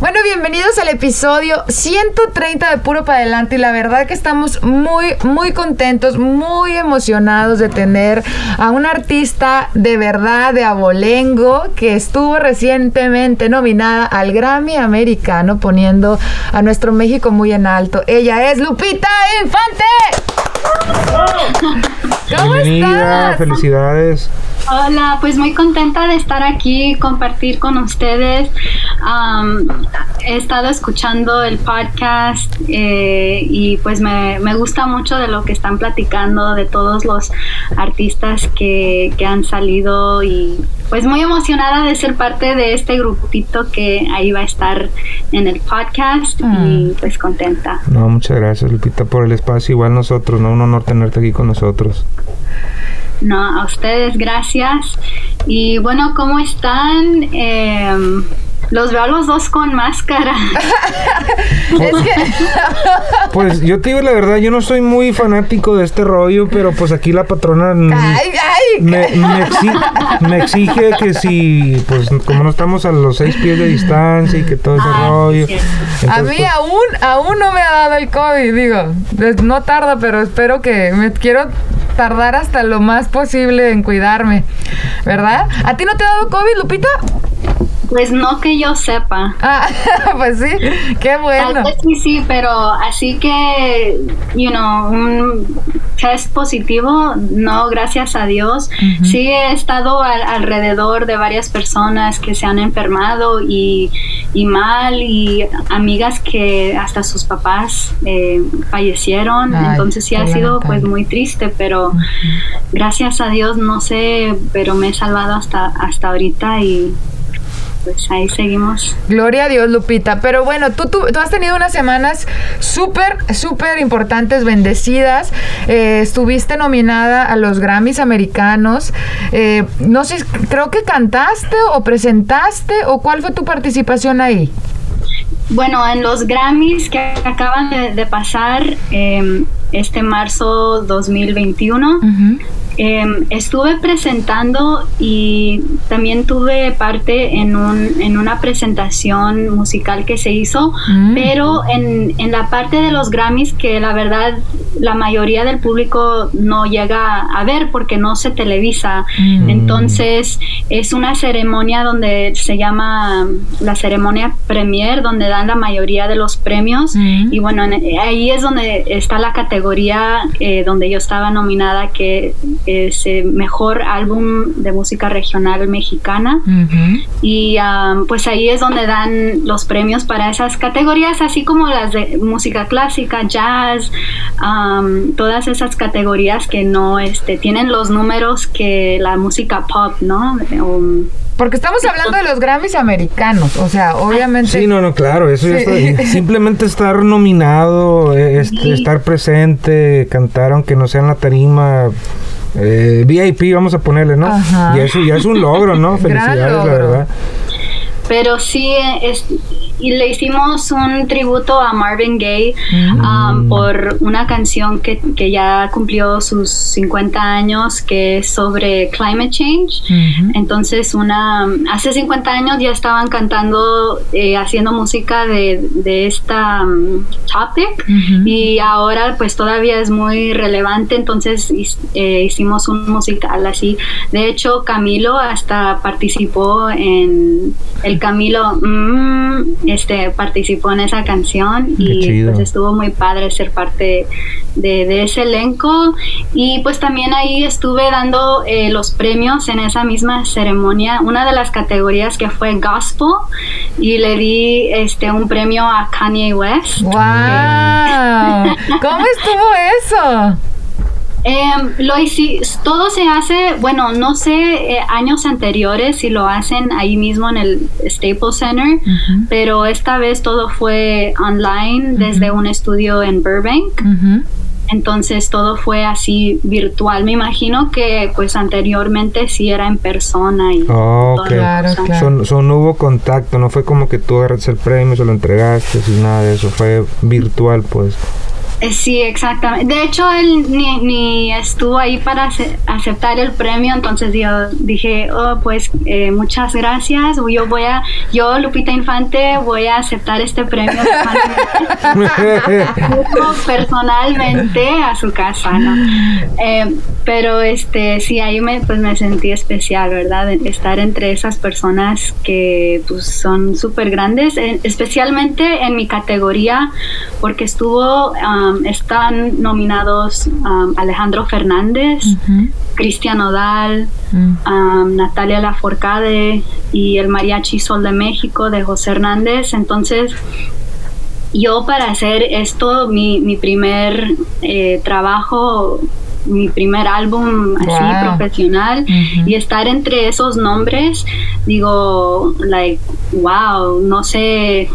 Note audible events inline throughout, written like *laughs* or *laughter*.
Bueno, bienvenidos al episodio 130 de Puro para Adelante y la verdad que estamos muy, muy contentos, muy emocionados de tener a un artista de verdad de abolengo que estuvo recientemente nominada al Grammy americano poniendo a nuestro México muy en alto. Ella es Lupita Infante. ¿Cómo Bienvenida, estás? felicidades. Hola, pues muy contenta de estar aquí, compartir con ustedes. Am, he estado escuchando el podcast eh, y pues me, me gusta mucho de lo que están platicando, de todos los artistas que, que han salido y pues muy emocionada de ser parte de este grupito que ahí va a estar en el podcast y pues contenta. No, muchas gracias, Lupita, por el espacio. Igual nosotros, ¿no? Un honor tenerte aquí con nosotros. No, a ustedes gracias. Y bueno, ¿cómo están? Em, los veo a los dos con máscara. *laughs* Es que *laughs* Pues yo te digo la verdad, yo no soy muy fanático de este rollo, pero pues aquí la patrona Ay, ay, me, me exi- me exige que si, pues como no estamos a los seis pies de distancia y que todo ese Ah, rollo. sí. A mí pues, aún, aún no me ha dado el COVID, digo. No tarda, pero espero que me quiero tardar hasta lo más posible en cuidarme, ¿verdad? ¿A ti no te ha dado COVID, Lupita? Pues no que yo sepa. Ah, *laughs* pues sí, qué Tal bueno. vez sí, sí, pero así que, you know, un test positivo, no, gracias a Dios. Sí he estado al- alrededor de varias personas que se han enfermado y, y mal y amigas que hasta sus papás eh, fallecieron. Ay, Entonces sí ha sido pues muy triste, pero gracias a Dios, no sé, pero me he salvado hasta, hasta ahorita y pues ahí seguimos. Gloria a Dios, Lupita. Pero bueno, tú, tú, tú has tenido unas semanas súper, súper importantes, bendecidas. Eh, estuviste nominada a los Grammys americanos. Eh, no sé, creo que cantaste o presentaste o cuál fue tu participación ahí. Bueno, en los Grammys que acaban de, de pasar eh, este marzo 2021, Ujú. Eh, estuve presentando y también tuve parte en, un, en una presentación musical que se hizo, Mm. pero en, en la parte de los Grammys que la verdad la mayoría del público no llega a ver porque no se televisa. Mm. Entonces es una ceremonia donde se llama la ceremonia premier, donde dan la mayoría de los premios. Mm. Y bueno, en- ahí es donde está la categoría eh, donde yo estaba nominada, que es eh, mejor álbum de música regional mexicana. Y um, pues ahí es donde dan los premios para esas categorías, así como las de música clásica, jazz, um, todas esas categorías que no este, tienen los números que la música pop, ¿no? Um, Porque estamos hablando de los Grammys americanos, o sea, obviamente. Sí, no, no, claro, eso ya está- *laughs* simplemente estar nominado, eh, este, Sí. estar presente, cantar aunque no sea en la tarima, eh, VIP vamos a ponerle, ¿no? Ajá. Y eso ya es un logro, ¿no? *laughs* Felicidades, la verdad. Pero sí, es, y le hicimos un tributo a Marvin Gaye Mm. um, por una canción que, que ya cumplió sus 50 años, que es sobre climate change. Ujú. Entonces, una hace 50 años ya estaban cantando, eh, haciendo música de, de esta um, topic Ujú. y ahora pues todavía es muy relevante, entonces eh, hicimos un musical así. De hecho, Camilo hasta participó en el Camilo, mm, este, participó en esa canción y pues estuvo muy padre ser parte de, de ese elenco y pues también ahí estuve dando eh, los premios en esa misma ceremonia, una de las categorías que fue gospel y le di este un premio a Kanye West. ¡Wow! ¿Cómo estuvo eso? Em, lo todo se hace, bueno, no sé eh, años anteriores si lo hacen ahí mismo en el Staples Center, pero esta vez todo fue online desde un estudio en Burbank. Entonces todo fue así virtual. Me imagino que pues anteriormente sí era en persona y Oh, toda ok. la Claro, claro. Son, son- no hubo contacto, no fue como que tú agarraste el premio, se lo entregaste, sin nada de eso, fue virtual, pues. Eh, Sí, exactamente. De hecho, él ni, ni estuvo ahí para ace- aceptar el premio, entonces yo dije, oh, pues eh, muchas gracias. Yo voy a, yo, Lupita Infante, voy a aceptar este premio *laughs* personalmente a su casa, ¿no? Eh, pero este, sí, ahí me, pues me sentí especial, ¿verdad? Estar entre esas personas que pues son súper grandes, eh, especialmente en mi categoría, porque estuvo, um, están nominados um, Alejandro Fernández, Ujú. Cristian Odal, Mm. um, Natalia Laforcade y el Mariachi Sol de México de José Hernández. Entonces, yo para hacer esto, mi, mi primer eh, trabajo, mi primer álbum así Wow. profesional y estar entre esos nombres, digo, like, wow, no sé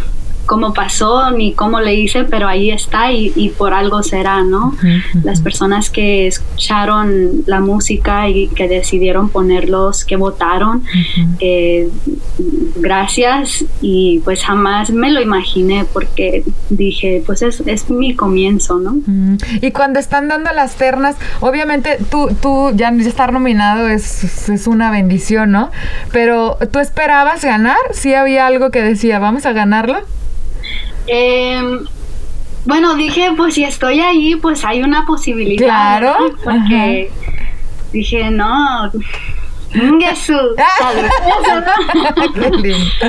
cómo pasó ni cómo le hice, pero ahí está y, y por algo será, ¿no? Las personas que escucharon la música y que decidieron ponerlos, que votaron, eh, gracias y pues jamás me lo imaginé porque dije, pues es, es mi comienzo, ¿no? Y cuando están dando las ternas, obviamente tú, tú ya estar nominado es, es una bendición, ¿no? Pero ¿tú esperabas ganar? ¿Sí había algo que decía, vamos a ganarlo? Eh, bueno, dije, pues si estoy ahí, pues hay una posibilidad. Claro, ¿no? Porque dije, no. *laughs*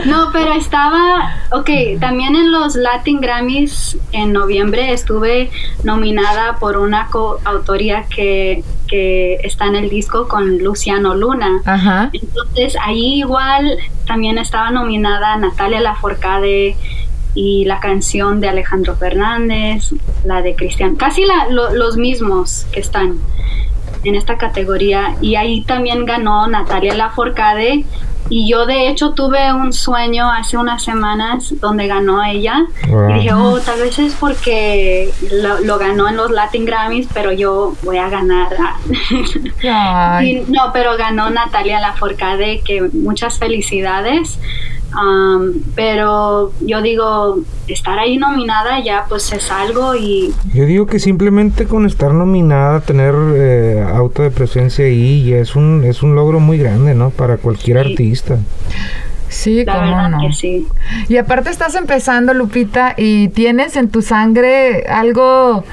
No, pero estaba, ok, también en los Latin Grammys en noviembre estuve nominada por una coautoría que, que está en el disco con Luciano Luna. Ajá. Entonces ahí igual también estaba nominada Natalia Laforcade y la canción de Alejandro Fernández, la de Cristian, casi la- lo- los mismos que están en esta categoría. Y ahí también ganó Natalia Laforcade. Y yo de hecho tuve un sueño hace unas semanas donde ganó ella. Wow. Y dije, oh, tal vez es porque lo, lo ganó en los Latin Grammys, pero yo voy a ganar. *laughs* Y no, pero ganó Natalia Laforcade, que muchas felicidades. Um, pero yo digo, estar ahí nominada ya pues es algo y Yo digo que simplemente con estar nominada, tener eh, auto de presencia ahí, ya es un, es un logro muy grande, ¿no? Para cualquier Sí. artista. Sí, la cómo verdad no. que sí. Y aparte estás empezando, Lupita, y tienes en tu sangre algo,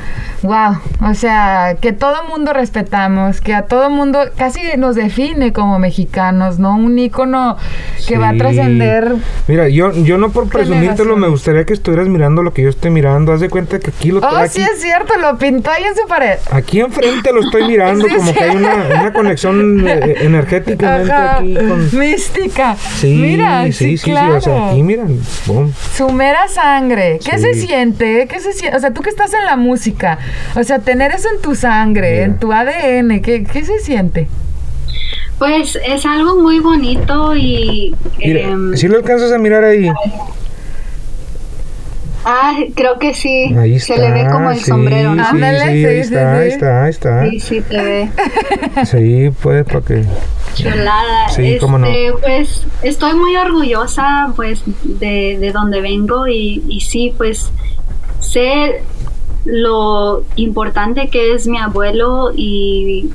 wow, o sea, que todo mundo respetamos, que a todo mundo casi nos define como mexicanos, ¿no? Un ícono que va a trascender. Mira, yo, yo no por presumírtelo, me gustaría que estuvieras mirando lo que yo estoy mirando. Haz de cuenta que aquí lo Oh, aquí, sí es cierto, lo pintó ahí en su pared. aquí enfrente lo estoy mirando, *laughs* Sí, como sí. que hay una, una conexión eh, aquí con. mística. Sí, mira, sí, sí, sí, claro. o sea, aquí mira, boom. Su mera sangre. ¿Qué se siente? ¿Qué se siente? O sea, tú que estás en la música, o sea, tener eso en tu sangre, Mira. en tu ADN, ¿qué, qué se siente? Pues es algo muy bonito y Mira, em, si lo alcanzas a mirar ahí. ah, creo que sí. Ahí Se está. le ve como el sí, sombrero, ¿no? Sí, Ándale, sí, sí, ahí sí, está, ahí sí. está, ahí está. Sí, sí te ve. Sí, pues, para que. Chulada. Sí, cómo no. Este, Pues estoy muy orgullosa pues de, de donde vengo y, y sí, pues sé lo importante que es mi abuelo y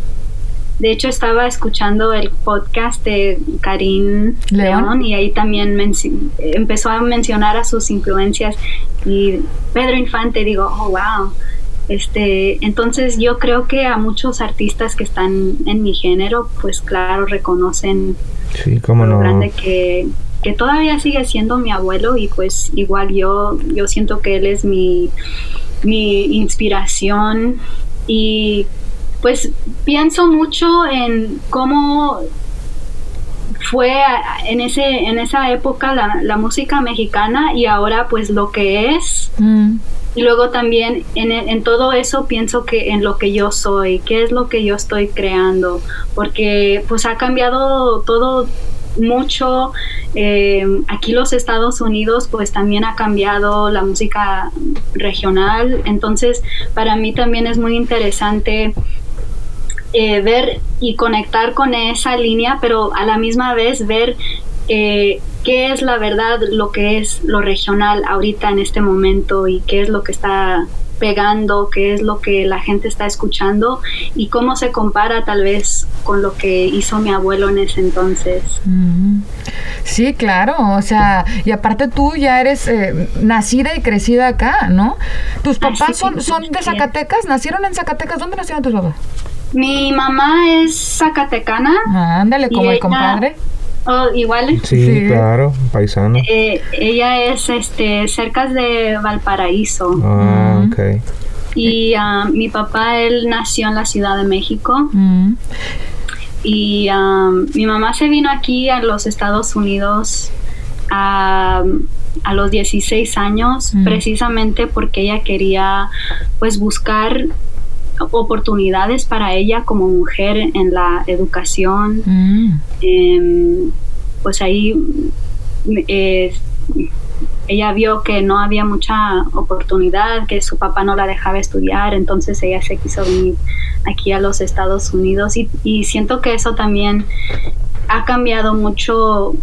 de hecho estaba escuchando el podcast de Karim León. León, y ahí también empezó a mencionar a sus influencias y Pedro Infante digo, oh wow. Este, entonces yo creo que a muchos artistas que están en mi género, pues claro, reconocen Sí, cómo lo no. grande que, que todavía sigue siendo mi abuelo y pues igual yo, yo siento que él es mi, mi inspiración y pues pienso mucho en cómo fue en ese en esa época la, la música mexicana y ahora pues lo que es Mm, y luego también en, en todo eso pienso que en lo que yo soy, qué es lo que yo estoy creando, porque pues ha cambiado todo mucho. Eh, aquí los Estados Unidos pues también ha cambiado la música regional, entonces para mí también es muy interesante eh, ver y conectar con esa línea, pero a la misma vez ver eh, qué es la verdad, lo que es lo regional ahorita en este momento y qué es lo que está pegando, qué es lo que la gente está escuchando y cómo se compara tal vez con lo que hizo mi abuelo en ese entonces. Sí, claro, o sea, y aparte tú ya eres eh, nacida y crecida acá, ¿no? ¿Tus papás son, son de Zacatecas? ¿Nacieron en Zacatecas? ¿Dónde nacieron tus papás? Mi mamá es zacatecana. Ah, ándale, como el compadre. Oh, igual. Sí, claro, paisano. Eh, ella es este cerca de Valparaíso. Ah, ok. Y ah, mi papá, él nació en la Ciudad de México. Y ah, mi mamá se vino aquí a los Estados Unidos a, a los 16 años, precisamente porque ella quería pues buscar oportunidades para ella como mujer en la educación. Mm. Em, pues ahí eh, ella vio que no había mucha oportunidad, que su papá no la dejaba estudiar, entonces ella se quiso venir aquí a los Estados Unidos y, siento que eso también ha cambiado mucho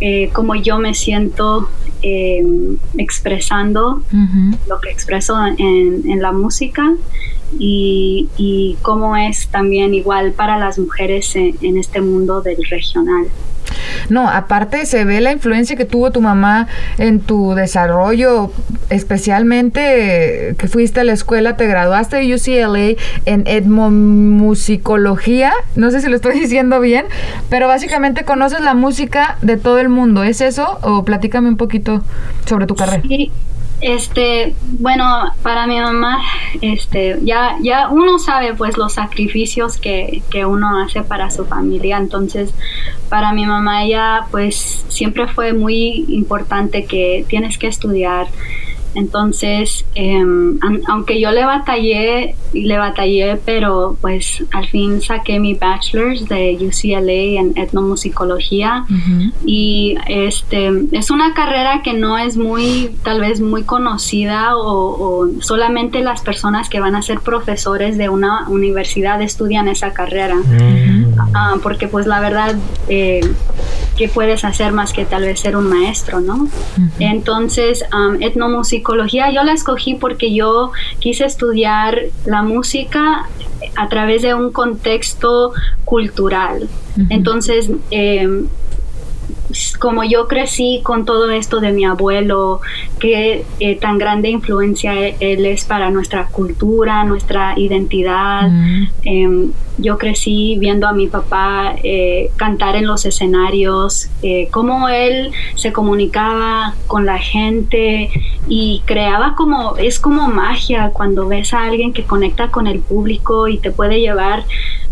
eh, como yo me siento em, expresando lo que expreso en, en la música y, y cómo es también igual para las mujeres en, este mundo del regional. No, aparte se ve la influencia que tuvo tu mamá en tu desarrollo, especialmente que fuiste a la escuela, te graduaste de UCLA en etnomusicología, no sé si lo estoy *laughs* diciendo bien, pero básicamente conoces la música de todo el mundo, ¿es eso? O platícame un poquito sobre tu carrera. Sí. Este, bueno, para mi mamá, este, ya, ya uno sabe pues los sacrificios que, que uno hace para su familia, entonces para mi mamá ya pues siempre fue muy importante que tienes que estudiar, entonces, em, aunque yo le batallé, le batallé, pero pues al fin saqué mi bachelor's de UCLA en etnomusicología. Y este es una carrera que no es muy, tal vez muy conocida o, solamente las personas que van a ser profesores de una universidad estudian esa carrera, ah, porque pues la verdad eh, ¿qué puedes hacer más que tal vez ser un maestro, no? Entonces, etnomusicología yo la escogí porque yo quise estudiar la música a través de un contexto cultural. Entonces, eh, como yo crecí con todo esto de mi abuelo, que eh, tan grande influencia e-, él, es para nuestra cultura, nuestra identidad. Em, yo crecí viendo a mi papá eh, cantar en los escenarios, eh, cómo él se comunicaba con la gente y creaba como, es como magia cuando ves a alguien que conecta con el público y te puede llevar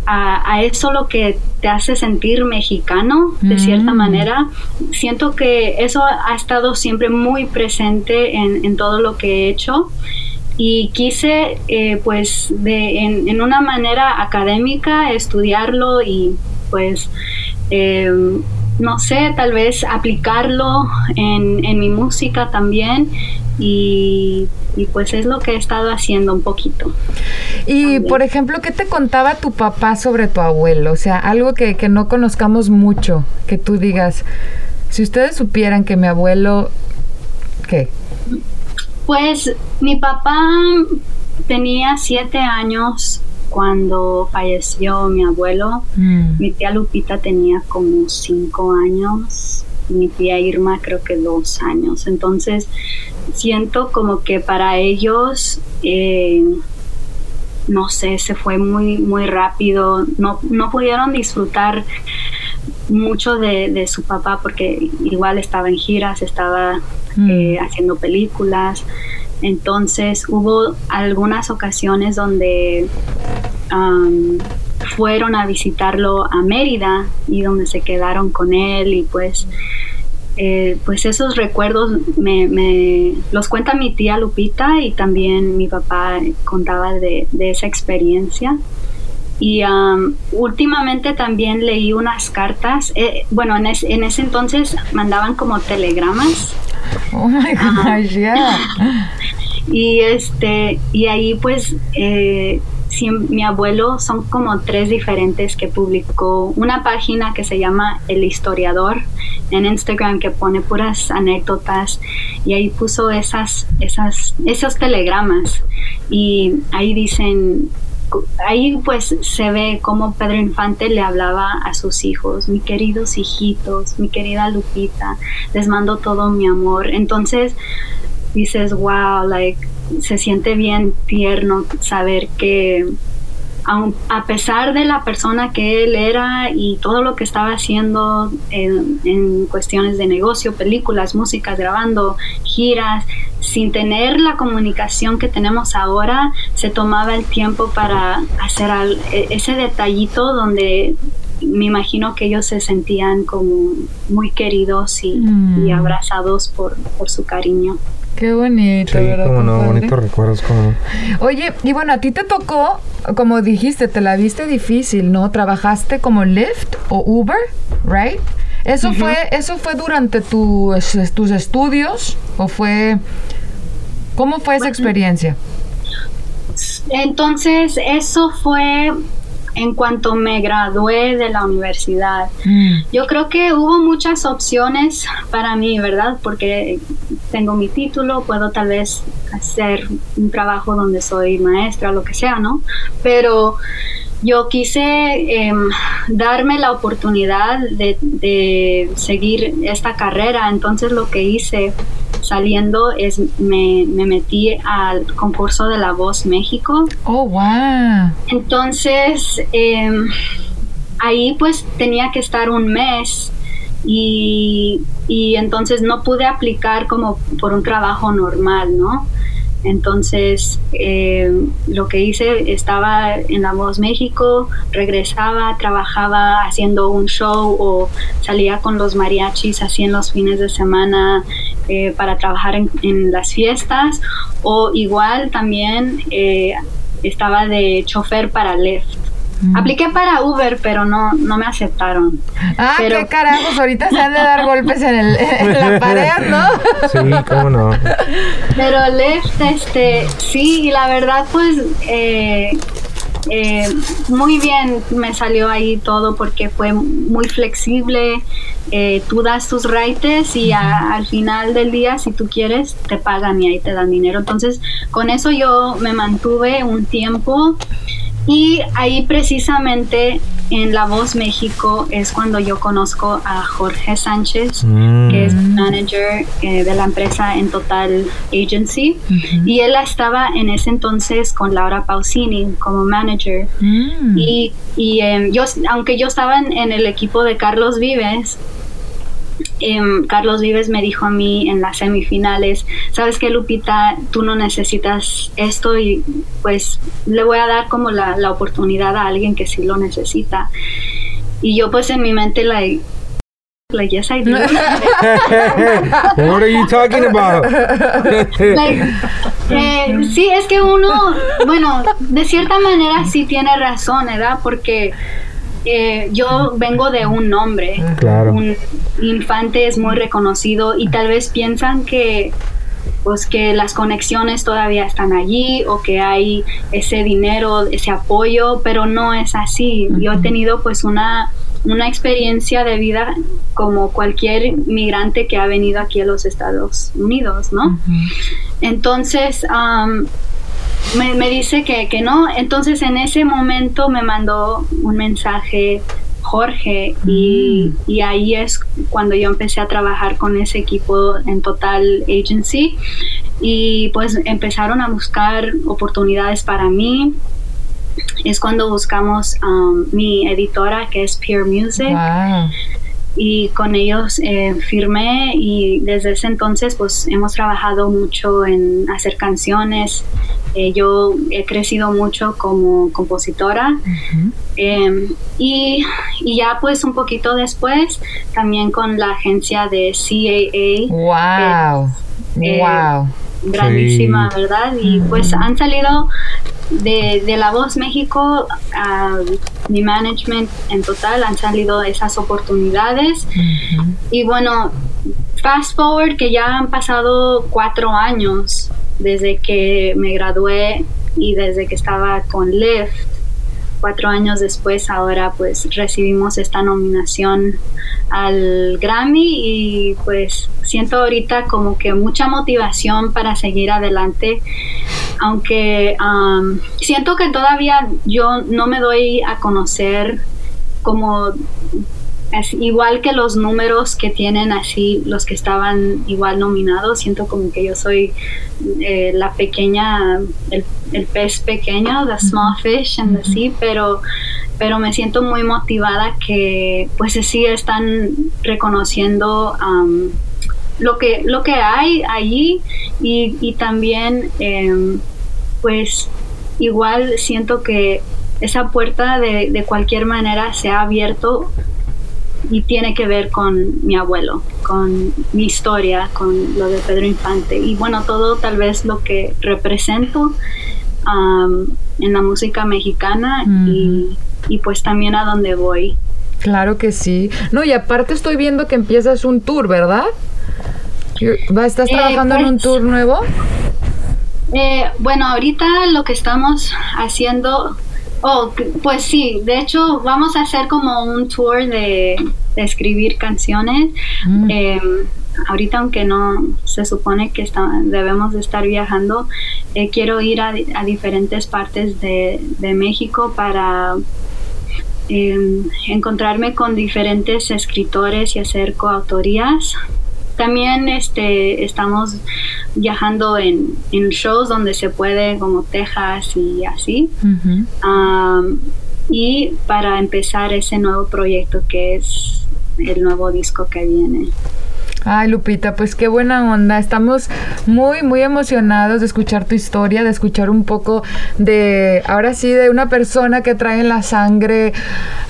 a, eso lo que te hace sentir mexicano, de cierta mm. manera. Siento que eso ha estado siempre muy presente en, todo lo que he hecho y quise eh, pues de, en, una manera académica estudiarlo y pues em, no sé, tal vez aplicarlo en, en mi música también y, pues es lo que he estado haciendo un poquito. Y por ejemplo, ¿qué te contaba tu papá sobre tu abuelo? O sea, algo que, que no conozcamos mucho, que tú digas, si ustedes supieran que mi abuelo, ¿qué? Pues mi papá tenía siete años cuando falleció mi abuelo. Mm. Mi tía Lupita tenía como cinco años mi tía Irma creo que dos años. Entonces siento como que para ellos, eh, no sé, se fue muy, muy rápido, no, no pudieron disfrutar mucho de, su papá porque igual estaba en giras, estaba mm. eh, haciendo películas. Entonces hubo algunas ocasiones donde fueron a visitarlo a Mérida y donde se quedaron con él y pues eh, pues esos recuerdos me, los cuenta mi tía Lupita y también mi papá contaba de, esa experiencia y um, últimamente también leí unas cartas. Eh, bueno, en, en, ese entonces mandaban como telegramas. Oh my gosh, yeah. *laughs* Y este, y ahí pues eh, mi abuelo son como tres diferentes que publicó una página que se llama El Historiador en Instagram que pone puras anécdotas y ahí puso esas, esas, esos telegramas y ahí dicen ahí pues se ve cómo Pedro Infante le hablaba a sus hijos, mi queridos hijitos, mi querida Lupita, les mando todo mi amor. Entonces dices, wow, like se siente bien tierno saber que a pesar de la persona que él era y todo lo que estaba haciendo en, cuestiones de negocio, películas, música, grabando, giras, sin tener la comunicación que tenemos ahora, se tomaba el tiempo para hacer e, ese detallito donde me imagino que ellos se sentían como muy queridos y, mm. abrazados por, por su cariño. Qué bonito, sí, Como no, bonitos recuerdos, como. Oye, y bueno, a ti te tocó, como dijiste, te la viste difícil, ¿no? Trabajaste como Lyft o Uber, ¿right? ¿Eso, fue, ¿Eso fue durante tus estudios o fue... ¿Cómo fue esa experiencia? Entonces, eso fue en cuanto me gradué de la universidad. Mm. Yo creo que hubo muchas opciones para mí, ¿verdad? Porque tengo mi título, puedo tal vez hacer un trabajo donde soy maestra, lo que sea, ¿no? Pero yo quise em, darme la oportunidad de, de, seguir esta carrera, entonces lo que hice saliendo es me, me, metí al concurso de La Voz México. Oh, wow. Entonces, em, ahí pues tenía que estar un mes y, y entonces no pude aplicar como por un trabajo normal, ¿no? Entonces, eh, lo que hice, estaba en La Voz México, regresaba, trabajaba haciendo un show o salía con los mariachis así en los fines de semana eh, para trabajar en, las fiestas o igual también eh, estaba de chofer para Lyft. Mm. Apliqué para Uber, pero no, no me aceptaron. Ah, pero... qué carajos, ahorita se han de dar golpes en, el, *laughs* la *laughs* pared, ¿no? Sí, cómo no. *laughs* Pero Lyft, este, sí, y la verdad, pues, eh, eh, muy bien me salió ahí todo porque fue muy flexible. Eh, tú das tus rates y al final del día, si tú quieres, te pagan y ahí te dan dinero. Entonces, con eso yo me mantuve un tiempo y ahí precisamente en La Voz México es cuando yo conozco a Jorge Sánchez, que es mm. manager eh, de la empresa en Total Agency. Y él estaba en ese entonces con Laura Pausini como manager. Mm. Y, y em, yo, aunque yo estaba en el equipo de Carlos Vives, Em, Carlos Vives me dijo a mí en las semifinales, sabes que Lupita, tú no necesitas esto y pues le voy a dar como la, la oportunidad a alguien que sí lo necesita. Y yo pues en mi mente la... Like, yes, I do. *laughs* What are you talking about? *laughs* Eh, sí, es que uno, bueno, de cierta manera sí tiene razón, ¿verdad? Porque eh, yo vengo de un nombre. Un infante es muy reconocido y tal vez piensan que pues que las conexiones todavía están allí o que hay ese dinero, ese apoyo, pero no es así. Yo he tenido pues una, una experiencia de vida como cualquier migrante que ha venido aquí a los Estados Unidos, ¿no? Entonces, me, dice que, que, no. Entonces en ese momento me mandó un mensaje Jorge y, mm. y, ahí es cuando yo empecé a trabajar con ese equipo en Total Agency y pues empezaron a buscar oportunidades para mí. Es cuando buscamos um, mi editora que es Peer Music. y con ellos eh, firmé y desde ese entonces pues hemos trabajado mucho en hacer canciones eh, yo he crecido mucho como compositora em, y, y, ya pues un poquito después también con la agencia de CAA. ¡Wow! ¡Wow! Grandísima, ¿verdad? Y pues han salido de, de, La Voz México a mi management en total han salido esas oportunidades. Y bueno, fast forward que ya han pasado cuatro años desde que me gradué y desde que estaba con Lyft cuatro años después ahora pues recibimos esta nominación al Grammy y pues siento ahorita como que mucha motivación para seguir adelante aunque um, siento que todavía yo no me doy a conocer como igual que los números que tienen así los que estaban igual nominados, siento como que yo soy eh, la pequeña, el, pez pequeño, the small fish and the sea, pero, pero me siento muy motivada que pues sí están reconociendo um, lo, que, lo que hay allí y, y también em, pues igual siento que esa puerta de, de cualquier manera se ha abierto y tiene que ver con mi abuelo, con mi historia, con lo de Pedro Infante y bueno, todo tal vez lo que represento en la música mexicana y, pues también a dónde voy. Claro que sí. No, y aparte estoy viendo que empiezas un tour, ¿verdad? ¿Estás eh, trabajando en un pues, tour nuevo? Eh, bueno, ahorita lo que estamos haciendo Oh, pues sí, de hecho vamos a hacer como un tour de, escribir canciones. Mm. Em, ahorita aunque no se supone que debemos de estar viajando, eh, quiero ir a, diferentes partes de, México para em, encontrarme con diferentes escritores y hacer coautorías también este, estamos viajando en, shows donde se puede, como Texas y así. y para empezar ese nuevo proyecto que es el nuevo disco que viene. Ay, Lupita, pues qué buena onda. Estamos muy, muy emocionados de escuchar tu historia, de escuchar un poco de, ahora sí, de una persona que trae en la sangre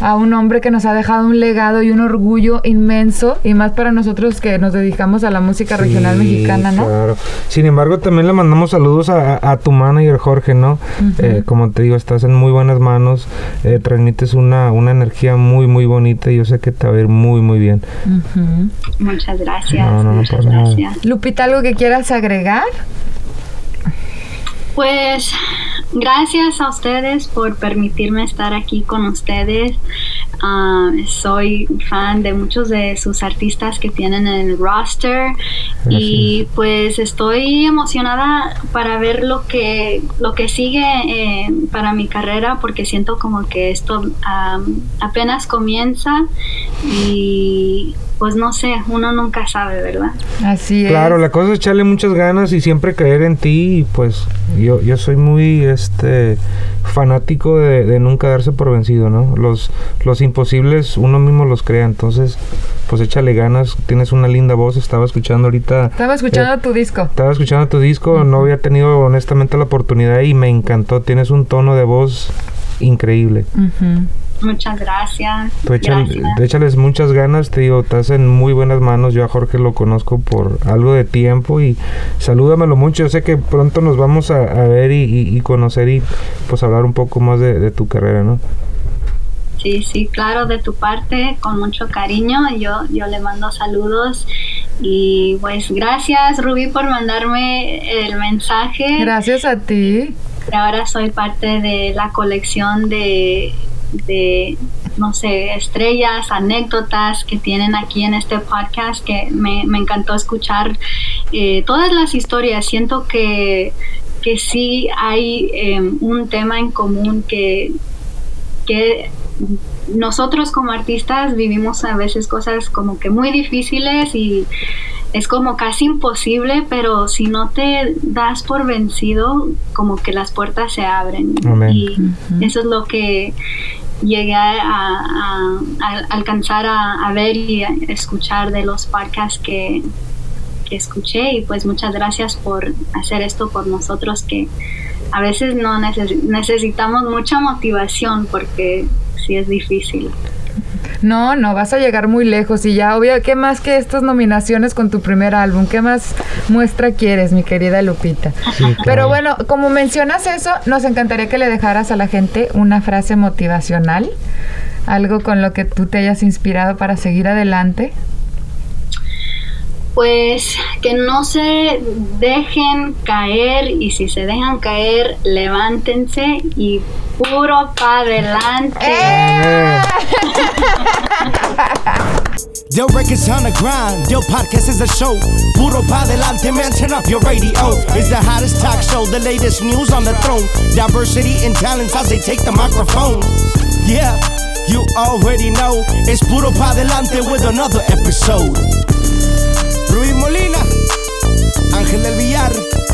a un hombre que nos ha dejado un legado y un orgullo inmenso, y más para nosotros que nos dedicamos a la música regional mexicana, ¿no? Claro. Sin embargo, también le mandamos saludos a, tu manager, Jorge, ¿no? Eh, como te digo, estás en muy buenas manos, eh, transmites una, una energía muy, muy bonita y yo sé que te va a ir muy, muy bien. Muchas gracias gracias. gracias. Lupita, ¿algo que quieras agregar? Pues gracias a ustedes por permitirme estar aquí con ustedes. Ah, soy fan de muchos de sus artistas que tienen en el roster y pues estoy emocionada para ver lo que lo que sigue eh, para mi carrera porque siento como que esto apenas comienza y pues no sé, uno nunca sabe, ¿verdad? Así es. Claro, la cosa es echarle muchas ganas y siempre creer en ti y pues yo, yo soy muy este fanático de, nunca darse por vencido, ¿no? Los, los imposibles uno mismo los crea, entonces pues échale ganas, tienes una linda voz, estaba escuchando ahorita... Estaba escuchando eh, tu disco. Estaba escuchando tu disco, no había tenido honestamente la oportunidad y me encantó, tienes un tono de voz increíble. Muchas gracias. échales muchas ganas, te digo, estás en muy buenas manos. Yo a Jorge lo conozco por algo de tiempo y salúdamelo mucho. Yo sé que pronto nos vamos a, ver y, conocer y pues hablar un poco más de, tu carrera, ¿no? Sí, sí, claro, de tu parte, con mucho cariño. Yo, yo le mando saludos y pues gracias Rubí por mandarme el mensaje. Gracias a ti. Ahora soy parte de la colección de de, no sé, estrellas, anécdotas que tienen aquí en este podcast, que me, encantó escuchar eh, todas las historias. Siento que, que sí hay em, un tema en común que, que nosotros como artistas vivimos a veces cosas como que muy difíciles y es como casi imposible, pero si no te das por vencido, como que las puertas se abren. Y eso es lo que llegué a, alcanzar a, ver y escuchar de los podcasts que, que escuché y pues muchas gracias por hacer esto por nosotros que a veces no necesitamos mucha motivación porque sí es difícil. No, no, vas a llegar muy lejos y ya, obvio, ¿qué más que estas nominaciones con tu primer álbum? ¿Qué más muestra quieres, mi querida Lupita? Pero bueno, como mencionas eso, nos encantaría que le dejaras a la gente una frase motivacional, algo con lo que tú te hayas inspirado para seguir adelante pues que no se dejen caer y si se dejan caer, levántense y puro pa' adelante. *laughs* Yo records on the grind, yo podcast is a show. Puro pa' adelante, man, turn up your radio. It's the hottest talk show, the latest news on the throne. Diversity and talents as they take the microphone. Yeah, you already know. It's Puro pa' adelante with another episode. Ángel del Villar.